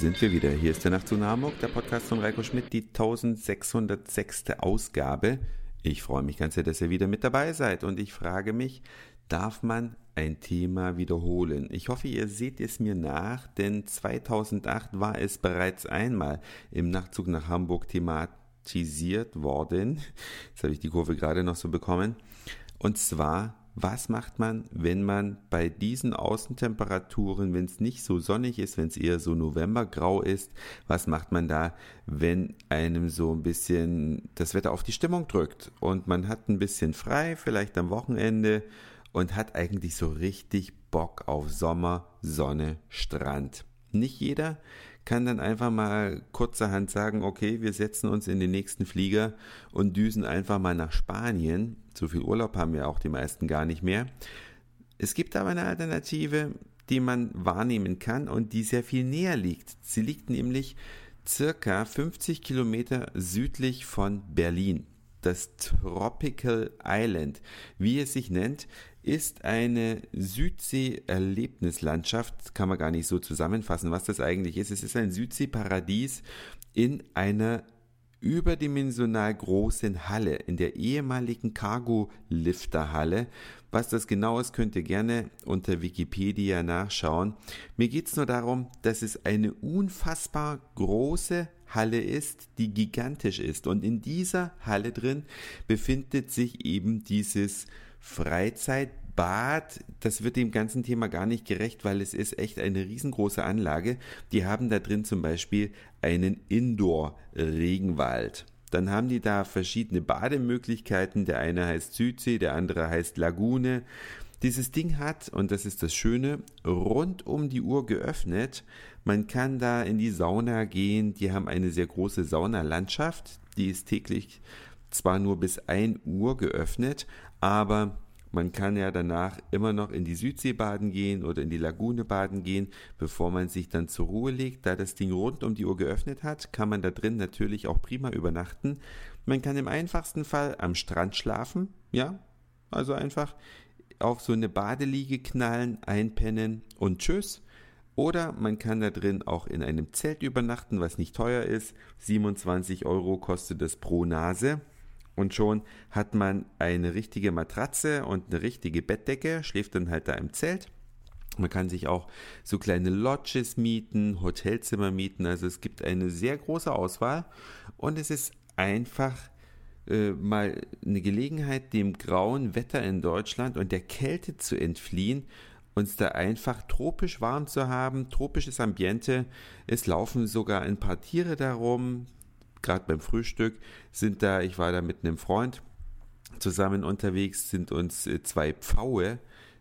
sind wir wieder. Hier ist der Nachtzug nach Hamburg, der Podcast von Reiko Schmidt, die 1606. Ausgabe. Ich freue mich ganz sehr, dass ihr wieder mit dabei seid und ich frage mich, darf man ein Thema wiederholen? Ich hoffe, ihr seht es mir nach, denn 2008 war es bereits einmal im Nachtzug nach Hamburg thematisiert worden. Jetzt habe ich die Kurve gerade noch so bekommen. Und zwar was macht man, wenn man bei diesen Außentemperaturen, wenn es nicht so sonnig ist, wenn es eher so Novembergrau ist, was macht man da, wenn einem so ein bisschen das Wetter auf die Stimmung drückt und man hat ein bisschen frei, vielleicht am Wochenende und hat eigentlich so richtig Bock auf Sommer, Sonne, Strand. Nicht jeder kann dann einfach mal kurzerhand sagen, okay, wir setzen uns in den nächsten Flieger und düsen einfach mal nach Spanien. So viel Urlaub haben ja auch die meisten gar nicht mehr. Es gibt aber eine Alternative, die man wahrnehmen kann und die sehr viel näher liegt. Sie liegt nämlich circa 50 Kilometer südlich von Berlin das Tropical Island, wie es sich nennt, ist eine Südsee-Erlebnislandschaft, kann man gar nicht so zusammenfassen, was das eigentlich ist. Es ist ein Südseeparadies in einer überdimensional großen Halle, in der ehemaligen Cargo-Lifter-Halle. Was das genau ist, könnt ihr gerne unter Wikipedia nachschauen. Mir geht's nur darum, dass es eine unfassbar große Halle ist, die gigantisch ist. Und in dieser Halle drin befindet sich eben dieses Freizeitbad. Das wird dem ganzen Thema gar nicht gerecht, weil es ist echt eine riesengroße Anlage. Die haben da drin zum Beispiel einen Indoor-Regenwald. Dann haben die da verschiedene Bademöglichkeiten. Der eine heißt Südsee, der andere heißt Lagune. Dieses Ding hat, und das ist das Schöne, rund um die Uhr geöffnet. Man kann da in die Sauna gehen. Die haben eine sehr große Saunalandschaft. Die ist täglich zwar nur bis 1 Uhr geöffnet, aber man kann ja danach immer noch in die Südsee baden gehen oder in die Lagune baden gehen, bevor man sich dann zur Ruhe legt. Da das Ding rund um die Uhr geöffnet hat, kann man da drin natürlich auch prima übernachten. Man kann im einfachsten Fall am Strand schlafen, ja, also einfach auf so eine Badeliege knallen, einpennen und tschüss. Oder man kann da drin auch in einem Zelt übernachten, was nicht teuer ist. 27 Euro kostet das pro Nase. Und schon hat man eine richtige Matratze und eine richtige Bettdecke, schläft dann halt da im Zelt. Man kann sich auch so kleine Lodges mieten, Hotelzimmer mieten. Also es gibt eine sehr große Auswahl und es ist einfach äh, mal eine Gelegenheit, dem grauen Wetter in Deutschland und der Kälte zu entfliehen, uns da einfach tropisch warm zu haben, tropisches Ambiente. Es laufen sogar ein paar Tiere darum. Gerade beim Frühstück sind da, ich war da mit einem Freund zusammen unterwegs, sind uns äh, zwei Pfaue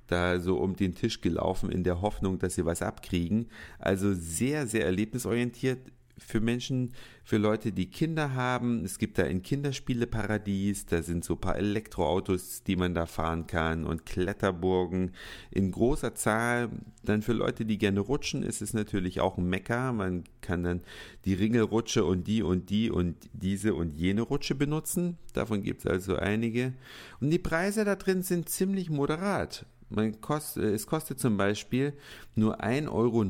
da so um den Tisch gelaufen in der Hoffnung, dass sie was abkriegen. Also sehr, sehr erlebnisorientiert für Menschen, für Leute, die Kinder haben. Es gibt da ein Kinderspieleparadies, da sind so ein paar Elektroautos, die man da fahren kann und Kletterburgen in großer Zahl. Dann für Leute, die gerne rutschen, ist es natürlich auch ein Mecker. Man kann dann die Ringelrutsche und die und die und diese und jene Rutsche benutzen. Davon gibt es also einige. Und die Preise da drin sind ziemlich moderat. Man kost, äh, es kostet zum Beispiel nur 1,90 Euro,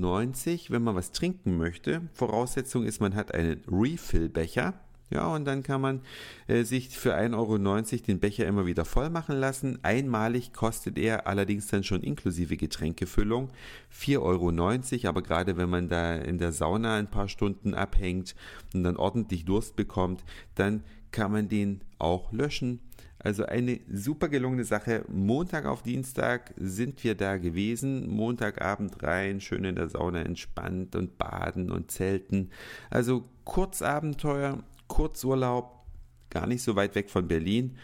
wenn man was trinken möchte. Voraussetzung ist, man hat einen Refill-Becher. Ja, und dann kann man äh, sich für 1,90 Euro den Becher immer wieder voll machen lassen. Einmalig kostet er allerdings dann schon inklusive Getränkefüllung 4,90 Euro. Aber gerade wenn man da in der Sauna ein paar Stunden abhängt und dann ordentlich Durst bekommt, dann kann man den auch löschen also eine super gelungene Sache. Montag auf Dienstag sind wir da gewesen. Montagabend rein, schön in der Sauna entspannt und baden und zelten. Also Kurzabenteuer, Kurzurlaub, gar nicht so weit weg von Berlin.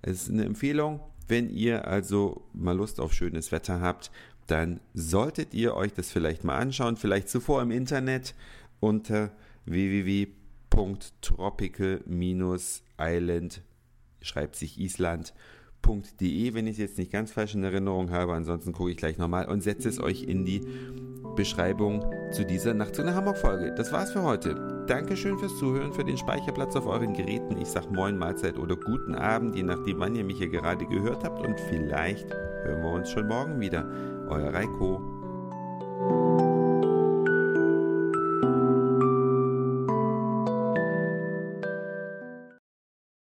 Es ist eine Empfehlung. Wenn ihr also mal Lust auf schönes Wetter habt, dann solltet ihr euch das vielleicht mal anschauen. Vielleicht zuvor im Internet unter www.tropical-island.com schreibt sich island.de, wenn ich es jetzt nicht ganz falsch in Erinnerung habe. Ansonsten gucke ich gleich nochmal und setze es euch in die Beschreibung zu dieser Nacht zu einer Hamburg-Folge. Das war's für heute. Dankeschön fürs Zuhören, für den Speicherplatz auf euren Geräten. Ich sag Moin, Mahlzeit oder guten Abend, je nachdem, wann ihr mich hier gerade gehört habt. Und vielleicht hören wir uns schon morgen wieder. Euer Reiko.